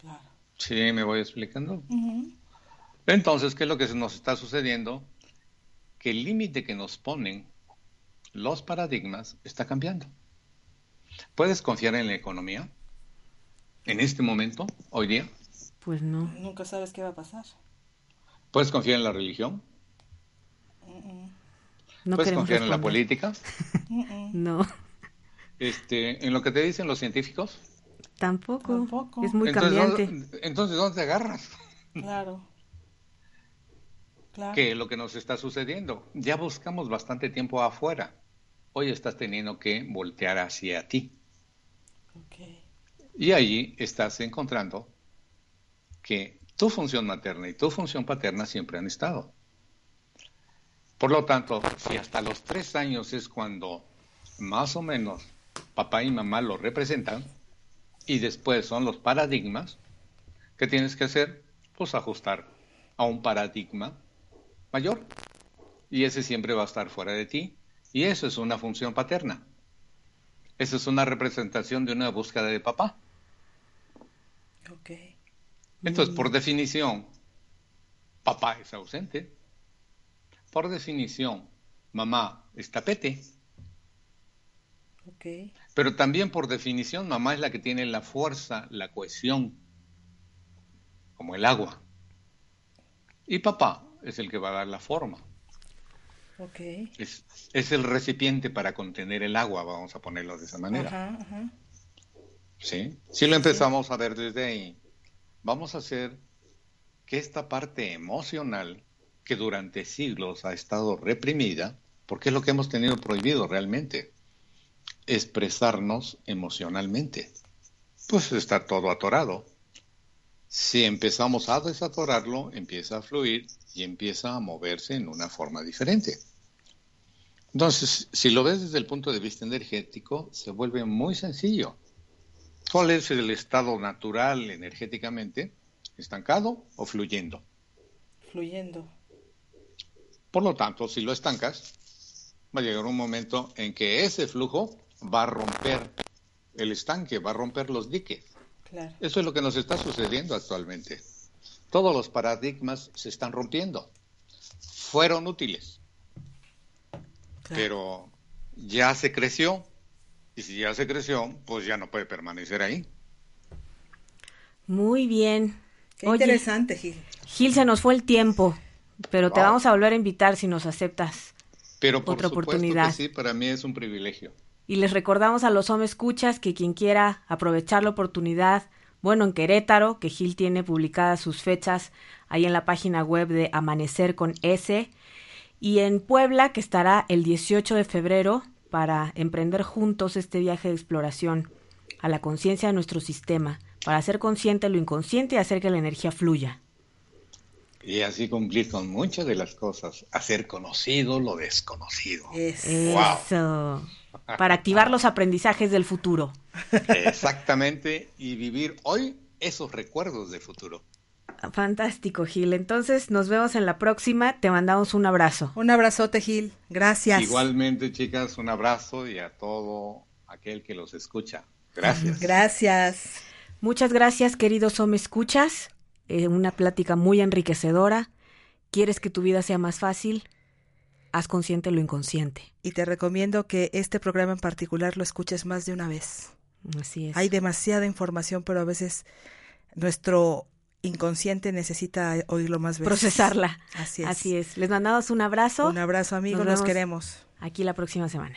E: Claro.
F: Sí, me voy explicando. Entonces, ¿qué es lo que nos está sucediendo? Que el límite que nos ponen los paradigmas está cambiando. ¿Puedes confiar en la economía? En este momento, hoy día.
D: Pues no.
E: Nunca sabes qué va a pasar.
F: ¿Puedes confiar en la religión?
D: No
F: ¿Puedes confiar en la política?
D: No,
F: Este, ¿En lo que te dicen los científicos?
D: tampoco.
E: Tampoco.
D: Es muy
F: entonces,
D: cambiante.
F: ¿dónde, entonces, ¿dónde te agarras?
E: Claro. Claro.
F: ¿Qué es lo que nos está sucediendo? Ya buscamos bastante tiempo afuera. Hoy estás teniendo que voltear hacia ti.
E: Ok.
F: Y allí estás encontrando que tu función materna y tu función paterna siempre han estado. Por lo tanto, si hasta los tres años es cuando más o menos papá y mamá lo representan, y después son los paradigmas, ¿qué tienes que hacer? Pues ajustar a un paradigma mayor. Y ese siempre va a estar fuera de ti. Y eso es una función paterna. Eso es una representación de una búsqueda de papá.
E: Ok.
F: Entonces, por definición, papá es ausente. Por definición, mamá es tapete.
E: Ok.
F: Pero también por definición, mamá es la que tiene la fuerza, la cohesión, como el agua. Y papá es el que va a dar la forma.
E: Ok.
F: Es, es el recipiente para contener el agua, vamos a ponerlo de esa manera.
E: Ajá, ajá.
F: ¿sí? Si lo empezamos a ver desde ahí, vamos a hacer que esta parte emocional que durante siglos ha estado reprimida, porque es lo que hemos tenido prohibido realmente, expresarnos emocionalmente. Pues está todo atorado. Si empezamos a desatorarlo, empieza a fluir y empieza a moverse en una forma diferente. Entonces, si lo ves desde el punto de vista energético, se vuelve muy sencillo. ¿Cuál es el estado natural energéticamente? ¿Estancado o fluyendo?
E: Fluyendo.
F: Por lo tanto, si lo estancas, va a llegar un momento en que ese flujo va a romper el estanque, va a romper los diques.
E: Claro.
F: Eso es lo que nos está sucediendo actualmente. Todos los paradigmas se están rompiendo. Fueron útiles,
E: claro.
F: pero ya se creció. Y si ya se creció, pues ya no puede permanecer ahí.
D: Muy bien.
E: Qué
D: Oye,
E: interesante, Gil.
D: Gil, se nos fue el tiempo, pero te
F: Wow.
D: vamos a volver a invitar si nos aceptas.
F: Pero por
D: Otra
F: supuesto
D: oportunidad.
F: que sí, para mí es un privilegio.
D: Y les recordamos a los hombres escuchas que quien quiera aprovechar la oportunidad, bueno, en Querétaro, que Gil tiene publicadas sus fechas ahí en la página web de Amanecer con S, y en Puebla, que estará el 18 de febrero para emprender juntos este viaje de exploración a la conciencia de nuestro sistema, para hacer consciente lo inconsciente y hacer que la energía fluya.
F: Y así cumplir con muchas de las cosas. Hacer conocido lo desconocido.
E: Es.
D: Eso. Para activar los aprendizajes del futuro.
F: Exactamente. Y vivir hoy esos recuerdos del futuro.
D: Fantástico, Gil. Entonces nos vemos en la próxima. Te mandamos un abrazo.
E: Un abrazote, Gil. Gracias.
F: Igualmente, chicas, un abrazo y a todo aquel que los escucha. Gracias.
E: Gracias.
D: Muchas gracias, queridos Home Escuchas. Eh, una plática muy enriquecedora. ¿Quieres que tu vida sea más fácil? Haz consciente lo inconsciente.
E: Y te recomiendo que este programa en particular lo escuches más de una vez.
D: Así es.
E: Hay demasiada información, pero a veces nuestro inconsciente necesita oírlo más veces.
D: Procesarla.
E: Así es.
D: Así es. Les mandamos un abrazo.
E: Un abrazo, amigos.
D: Nos
E: queremos.
D: Aquí la próxima semana.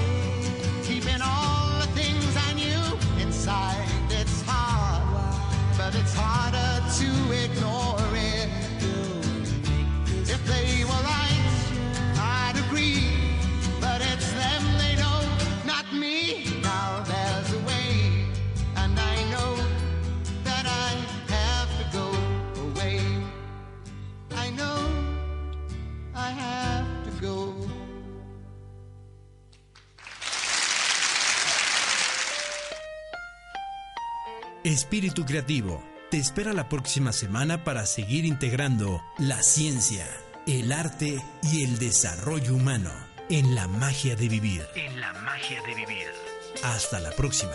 A: Espíritu Creativo te espera la próxima semana para seguir integrando la ciencia, el arte y el desarrollo humano en la magia de vivir.
B: En la magia de vivir.
A: Hasta la próxima.